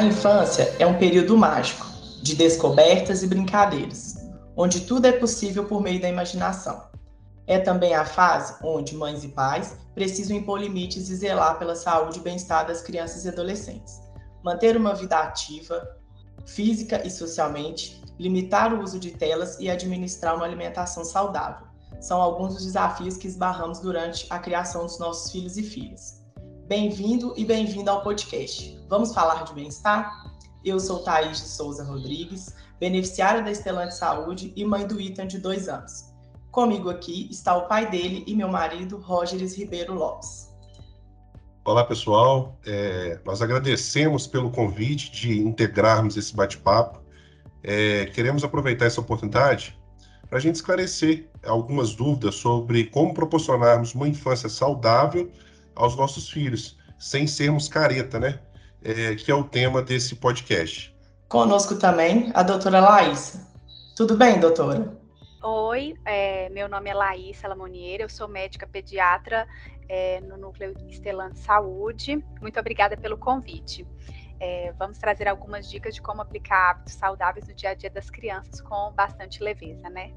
A infância é um período mágico, de descobertas e brincadeiras, onde tudo é possível por meio da imaginação. É também a fase onde mães e pais precisam impor limites e zelar pela saúde e bem-estar das crianças e adolescentes. Manter uma vida ativa, física e socialmente, limitar o uso de telas e administrar uma alimentação saudável. São alguns dos desafios que esbarramos durante a criação dos nossos filhos e filhas. Bem-vindo e bem-vinda ao podcast. Vamos falar de bem-estar? Eu sou Thaís de Souza Rodrigues, beneficiária da Estelante Saúde e mãe do Ethan de dois anos. Comigo aqui está o pai dele e meu marido, Rógeres Ribeiro Lopes. Olá, pessoal. É, nós agradecemos pelo convite de integrarmos esse bate-papo. É, queremos aproveitar essa oportunidade para a gente esclarecer algumas dúvidas sobre como proporcionarmos uma infância saudável aos nossos filhos, sem sermos careta, né? É, que é o tema desse podcast. Conosco também a doutora Laís. Tudo bem, doutora? Oi, é, meu nome é Laís Lamonier, eu sou médica pediatra é, no Núcleo Estelante Saúde. Muito obrigada pelo convite. É, vamos trazer algumas dicas de como aplicar hábitos saudáveis no dia a dia das crianças com bastante leveza, né?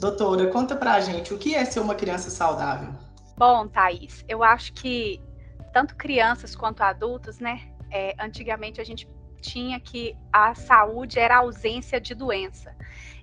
Doutora, conta pra gente o que é ser uma criança saudável? Bom, Thaís, eu acho que tanto crianças quanto adultos, né? É, antigamente a gente tinha que a saúde era a ausência de doença.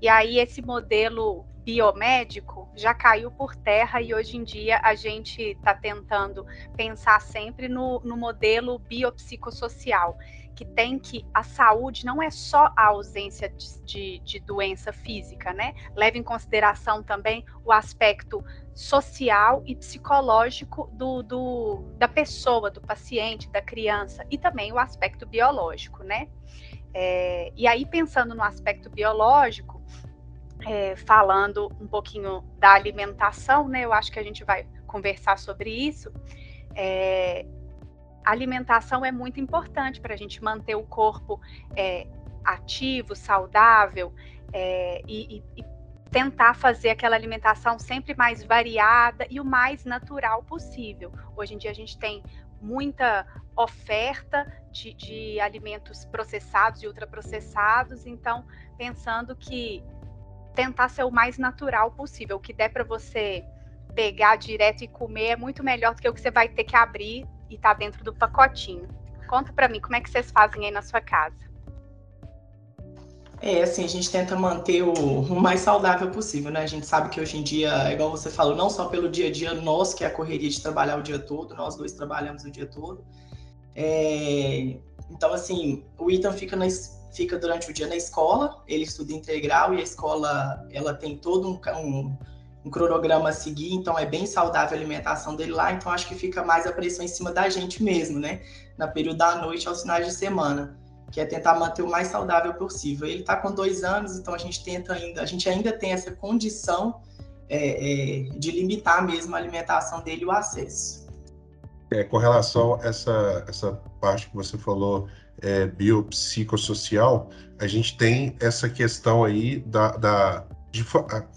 E aí esse modelo biomédico já caiu por terra e hoje em dia a gente está tentando pensar sempre no, no modelo biopsicossocial, que tem que a saúde não é só a ausência de, de, de doença física, né? Leva em consideração também o aspecto social e psicológico do, do, da pessoa, do paciente, da criança, e também o aspecto biológico, né? É, e aí, pensando no aspecto biológico, é, falando um pouquinho da alimentação, né? Eu acho que a gente vai conversar sobre isso. É, alimentação é muito importante para a gente manter o corpo é, ativo, saudável é, e, e, tentar fazer aquela alimentação sempre mais variada e o mais natural possível. Hoje em dia a gente tem muita oferta de, de alimentos processados e ultraprocessados, então pensando que tentar ser o mais natural possível, o que der para você pegar direto e comer é muito melhor do que o que você vai ter que abrir e tá dentro do pacotinho. Conta para mim como é que vocês fazem aí na sua casa. É, assim, a gente tenta manter o, o, mais saudável possível, né? A gente sabe que hoje em dia, igual você falou, não só pelo dia a dia nosso, que é a correria de trabalhar o dia todo, nós dois trabalhamos o dia todo. É, então, assim, o Ethan fica, na, fica durante o dia na escola, ele estuda integral e a escola, ela tem todo um, um, um cronograma a seguir, então é bem saudável a alimentação dele lá, então acho que fica mais a pressão em cima da gente mesmo, né? Na período da noite aos finais de semana que é tentar manter o mais saudável possível. Ele está com dois anos, então a gente tenta ainda, a gente ainda tem essa condição é, é, de limitar mesmo a alimentação dele e o acesso. É, com relação a essa, essa parte que você falou, é, biopsicossocial, a gente tem essa questão aí da, da de,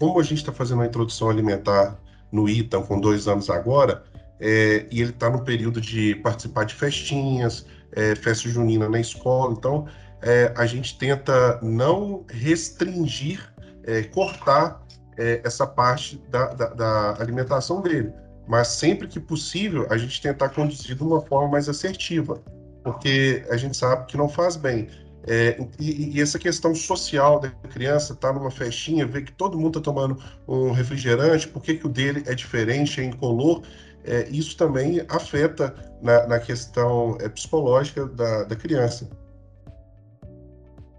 como a gente está fazendo a introdução alimentar no ITAM com dois anos agora, é, e ele está no período de participar de festinhas, é, festa junina na escola. Então, é, a gente tenta não restringir, é, cortar é, essa parte da, da, da, alimentação dele, mas sempre que possível, a gente tentar conduzir de uma forma mais assertiva, porque a gente sabe que não faz bem. É, e, e, essa questão social da criança estar tá numa festinha, ver que todo mundo está tomando um refrigerante, por que, que o dele é diferente, é incolor, é, isso também afeta na, na questão é, psicológica da, da criança.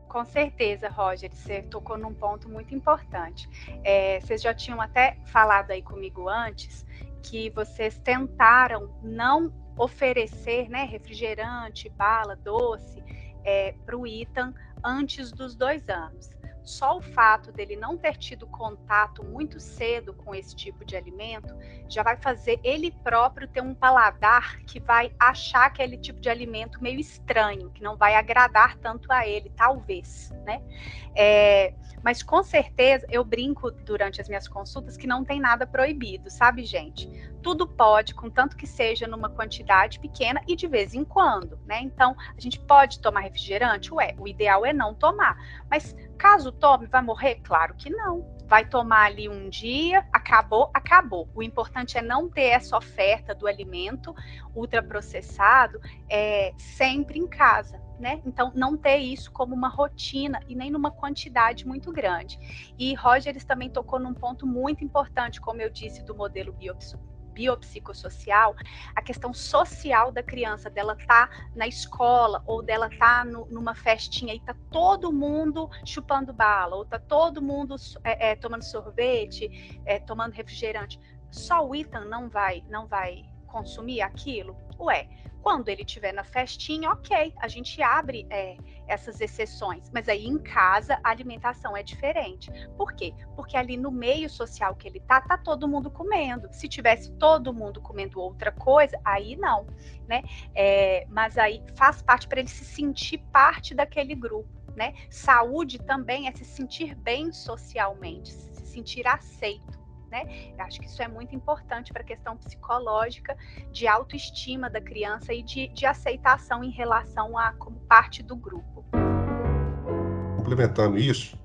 Com certeza, Roger, você tocou num ponto muito importante. É, vocês já tinham até falado aí comigo antes que vocês tentaram não oferecer né, refrigerante, bala, doce é, para o Ethan antes dos dois anos só o fato dele não ter tido contato muito cedo com esse tipo de alimento já vai fazer ele próprio ter um paladar que vai achar aquele tipo de alimento meio estranho, que não vai agradar tanto a ele, talvez, né? É, mas com certeza eu brinco durante as minhas consultas que não tem nada proibido, sabe, gente? tudo pode, contanto que seja numa quantidade pequena e de vez em quando, né? Então, a gente pode tomar refrigerante? Ué, o ideal é não tomar. Mas caso tome, vai morrer? Claro que não. Vai tomar ali um dia, acabou, acabou. O importante é não ter essa oferta do alimento ultraprocessado é, sempre em casa. Né? Então, não ter isso como uma rotina e nem numa quantidade muito grande. E Rogers também tocou num ponto muito importante, como eu disse, do modelo biopsicossocial, a questão social da criança, dela tá na escola ou dela tá no, numa festinha e tá todo mundo chupando bala, ou tá todo mundo é, é, tomando sorvete, é, tomando refrigerante. Só o Ethan não vai, não vai consumir aquilo? Ué, quando ele estiver na festinha, ok, a gente abre é, essas exceções, mas aí em casa a alimentação é diferente. Por quê? Porque ali no meio social que ele tá, tá todo mundo comendo. Se tivesse todo mundo comendo outra coisa, aí não, né? É, mas aí faz parte para ele se sentir parte daquele grupo, né? Saúde também é se sentir bem socialmente, se sentir aceito né? Eu acho que isso é muito importante para a questão psicológica de autoestima da criança e de, de aceitação em relação a como parte do grupo. Complementando isso,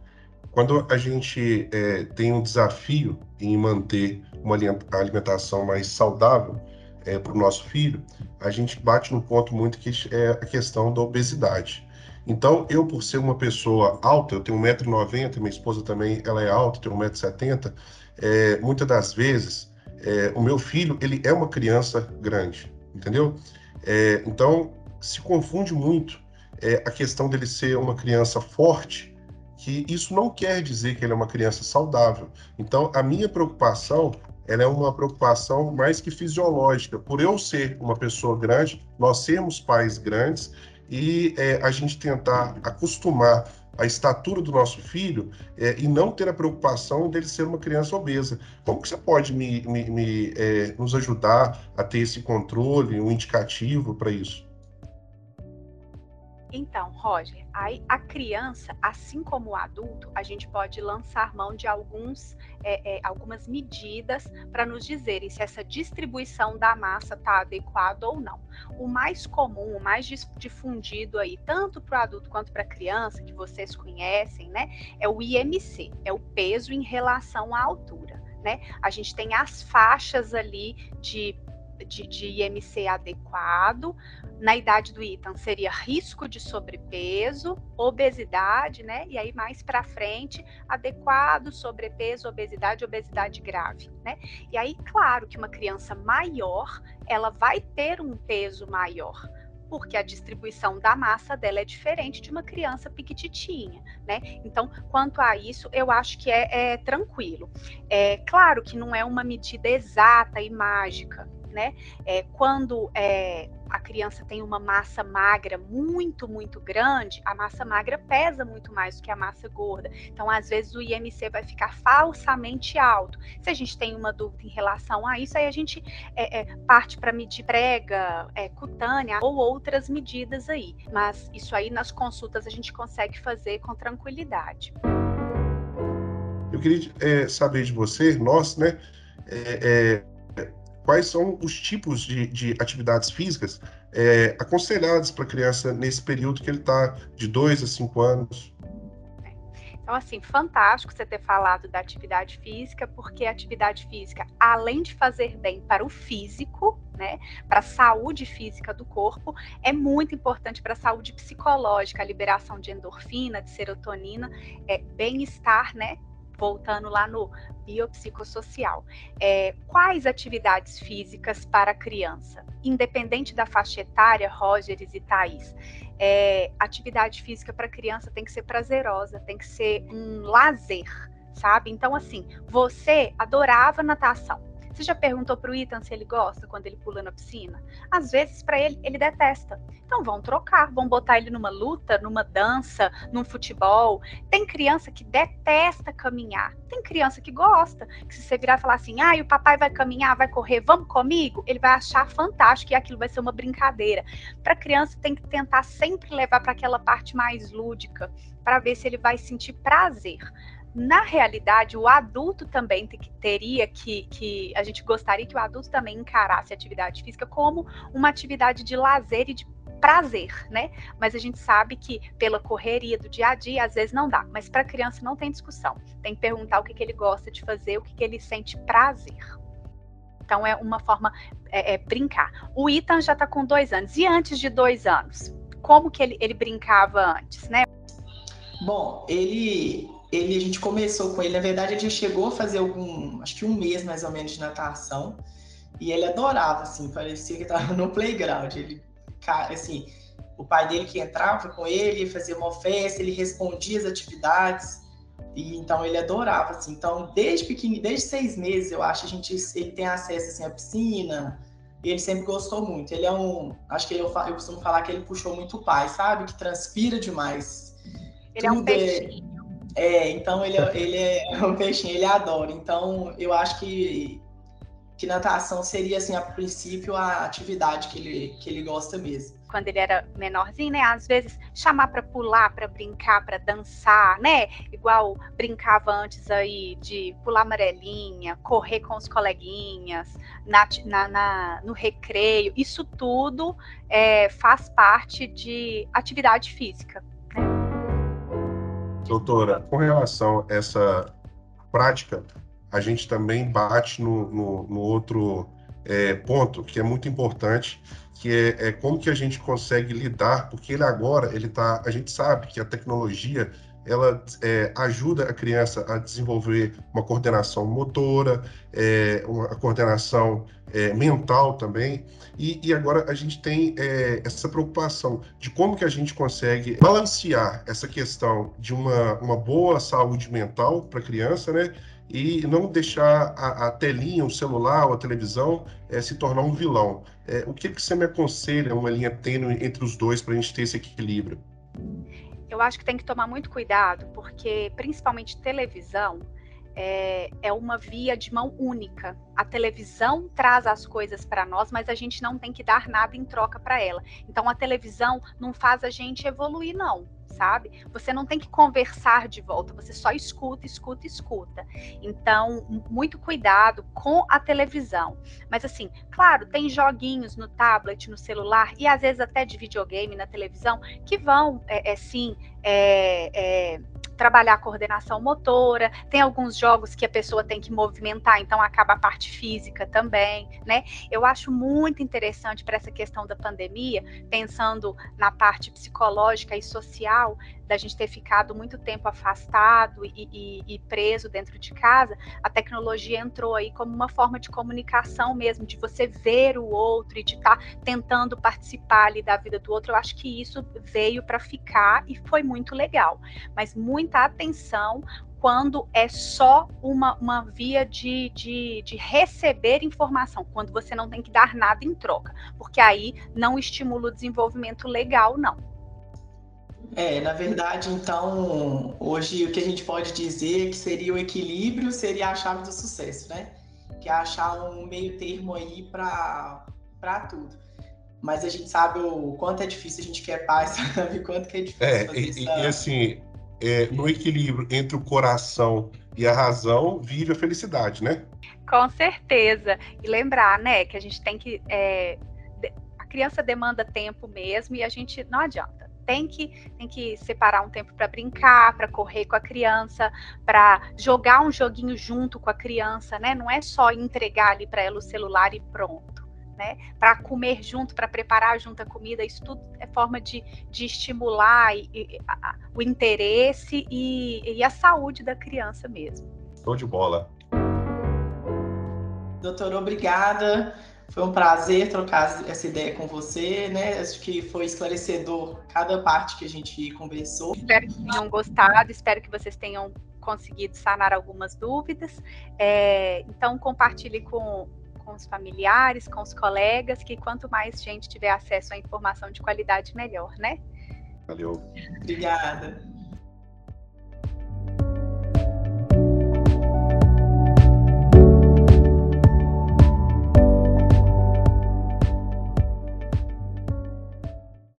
quando a gente é, tem um desafio em manter uma alimentação mais saudável é, para o nosso filho, a gente bate num ponto muito que é a questão da obesidade. Então, eu, por ser uma pessoa alta, eu tenho 1,90m, minha esposa também ela é alta, tem 1,70m, é, muitas das vezes, é, o meu filho, ele é uma criança grande, entendeu? É, então, se confunde muito é, a questão dele ser uma criança forte, que isso não quer dizer que ele é uma criança saudável. Então, a minha preocupação, ela é uma preocupação mais que fisiológica. Por eu ser uma pessoa grande, nós sermos pais grandes e é, a gente tentar acostumar a estatura do nosso filho é, e não ter a preocupação dele ser uma criança obesa. Como que você pode me, me, me é, nos ajudar a ter esse controle, um indicativo para isso? Então, Roger, a criança, assim como o adulto, a gente pode lançar mão de alguns, é, é, algumas medidas para nos dizerem se essa distribuição da massa está adequada ou não. O mais comum, o mais difundido aí, tanto para o adulto quanto para a criança, que vocês conhecem, né, é o IMC, é o peso em relação à altura. Né? A gente tem as faixas ali de de, de IMC adequado. Na idade do Ethan seria risco de sobrepeso, obesidade, né? E aí mais para frente, adequado, sobrepeso, obesidade, obesidade grave, né? E aí, claro que uma criança maior, ela vai ter um peso maior, porque a distribuição da massa dela é diferente de uma criança piquititinha, né? Então, quanto a isso, eu acho que é, é tranquilo. É claro que não é uma medida exata e mágica, né? É, quando é, a criança tem uma massa magra muito, muito grande, a massa magra pesa muito mais do que a massa gorda. Então, às vezes, o IMC vai ficar falsamente alto. Se a gente tem uma dúvida em relação a isso, aí a gente é, é, parte para medir prega, é, cutânea ou outras medidas aí. Mas isso aí nas consultas a gente consegue fazer com tranquilidade. Eu queria é, saber de você, nós, né? É, quais são os tipos de, de atividades físicas é, aconselhadas para a criança nesse período que ele está de 2 a 5 anos. Então, assim, fantástico você ter falado da atividade física, porque a atividade física, além de fazer bem para o físico, né, para a saúde física do corpo, é muito importante para a saúde psicológica, a liberação de endorfina, de serotonina, é, bem-estar, né, voltando lá no biopsicossocial. É, quais atividades físicas para criança? Independente da faixa etária, Rogers e Thaís, é, atividade física para criança tem que ser prazerosa, tem que ser um lazer, sabe? Então, assim, você adorava natação você já perguntou pro Ethan se ele gosta quando ele pula na piscina? Às vezes, para ele, ele detesta. Então, vão trocar, vão botar ele numa luta, numa dança, num futebol. Tem criança que detesta caminhar. Tem criança que gosta. Que se você virar e falar assim, ah, o papai vai caminhar, vai correr, vamos comigo? Ele vai achar fantástico e aquilo vai ser uma brincadeira. Para criança, tem que tentar sempre levar para aquela parte mais lúdica, para ver se ele vai sentir prazer na realidade, o adulto também teria que, que a gente gostaria que o adulto também encarasse a atividade física como uma atividade de lazer e de prazer, né? Mas a gente sabe que pela correria do dia a dia, às vezes não dá. Mas para criança não tem discussão. Tem que perguntar o que, que ele gosta de fazer, o que, que ele sente prazer. Então é uma forma é, é brincar. O Ethan já está com dois anos. E antes de dois anos, como que ele, ele brincava antes, né? Bom, ele, ele a gente começou com ele. Na verdade, ele já chegou a fazer algum, acho que um mês mais ou menos de natação. E ele adorava, assim, parecia que estava no playground. Ele assim, o pai dele que entrava com ele, fazia uma festa, ele respondia as atividades, e então ele adorava, assim. Então, desde pequeno, desde seis meses, eu acho, a gente, ele tem acesso, assim, à piscina, e ele sempre gostou muito. Ele é um, acho que ele, eu, eu costumo falar que ele puxou muito o pai, sabe? Que transpira demais. Ele Tudo é um peixinho. É, então ele, é, ele é um peixinho, ele adora. Então, eu acho que que natação seria, assim, a princípio, a atividade que ele, que ele gosta mesmo. Quando ele era menorzinho, né? Às vezes chamar para pular, para brincar, para dançar, né? Igual brincava antes aí de pular amarelinha, correr com os coleguinhas, na, na, na no recreio. Isso tudo é, faz parte de atividade física. Doutora, com relação a essa prática a gente também bate no, no, no outro é, ponto que é muito importante, que é, é, como que a gente consegue lidar, porque ele agora, ele tá, a gente sabe que a tecnologia ela é, ajuda a criança a desenvolver uma coordenação motora, é, uma coordenação é, mental também, e, e, agora a gente tem é, essa preocupação de como que a gente consegue balancear essa questão de uma, uma boa saúde mental para a criança, né, e não deixar a, a, telinha, o celular ou a televisão é, se tornar um vilão. É, o que, que você me aconselha, uma linha tênue entre os dois para a gente ter esse equilíbrio? Eu acho que tem que tomar muito cuidado, porque principalmente televisão é, é uma via de mão única. A televisão traz as coisas para nós, mas a gente não tem que dar nada em troca para ela. Então a televisão não faz a gente evoluir, não sabe? Você não tem que conversar de volta, você só escuta, escuta, escuta. Então, muito cuidado com a televisão. Mas assim, claro, tem joguinhos no tablet, no celular e às vezes até de videogame na televisão que vão, é, é sim, é, é trabalhar a coordenação motora, tem alguns jogos que a pessoa tem que movimentar, então acaba a parte física também, né? Eu acho muito interessante para essa questão da pandemia, pensando na parte psicológica e social, da gente ter ficado muito tempo afastado e, e, e, preso dentro de casa, a tecnologia entrou aí como uma forma de comunicação mesmo, de você ver o outro e de estar tá tentando participar ali da vida do outro. Eu acho que isso veio para ficar e foi muito legal. Mas muita atenção quando é só uma, uma via de, de, de, receber informação, quando você não tem que dar nada em troca, porque aí não estimula o desenvolvimento legal, não. É, na verdade, então, hoje o que a gente pode dizer que seria o equilíbrio seria a chave do sucesso, né? Que é achar um meio termo aí para tudo. Mas a gente sabe o quanto é difícil, a gente quer paz, sabe? Quanto que é difícil é, fazer e, essa... e assim, é, no equilíbrio entre o coração e a razão, vive a felicidade, né? Com certeza. E lembrar, né, que a gente tem que. É, a criança demanda tempo mesmo e a gente não adianta tem que, tem que separar um tempo para brincar, para correr com a criança, para jogar um joguinho junto com a criança, né? Não é só entregar ali para ela o celular e pronto. Né, para comer junto, para preparar junto a comida, isso tudo é forma de, de estimular e, e, a, o interesse e, e a saúde da criança mesmo. Show de bola. Doutora, obrigada. Foi um prazer trocar essa ideia com você, né? Acho que foi esclarecedor cada parte que a gente conversou. Espero que tenham gostado, espero que vocês tenham conseguido sanar algumas dúvidas. É, então, compartilhe com, com os familiares, com os colegas, que quanto mais gente tiver acesso à informação de qualidade, melhor, né? Valeu. Obrigada.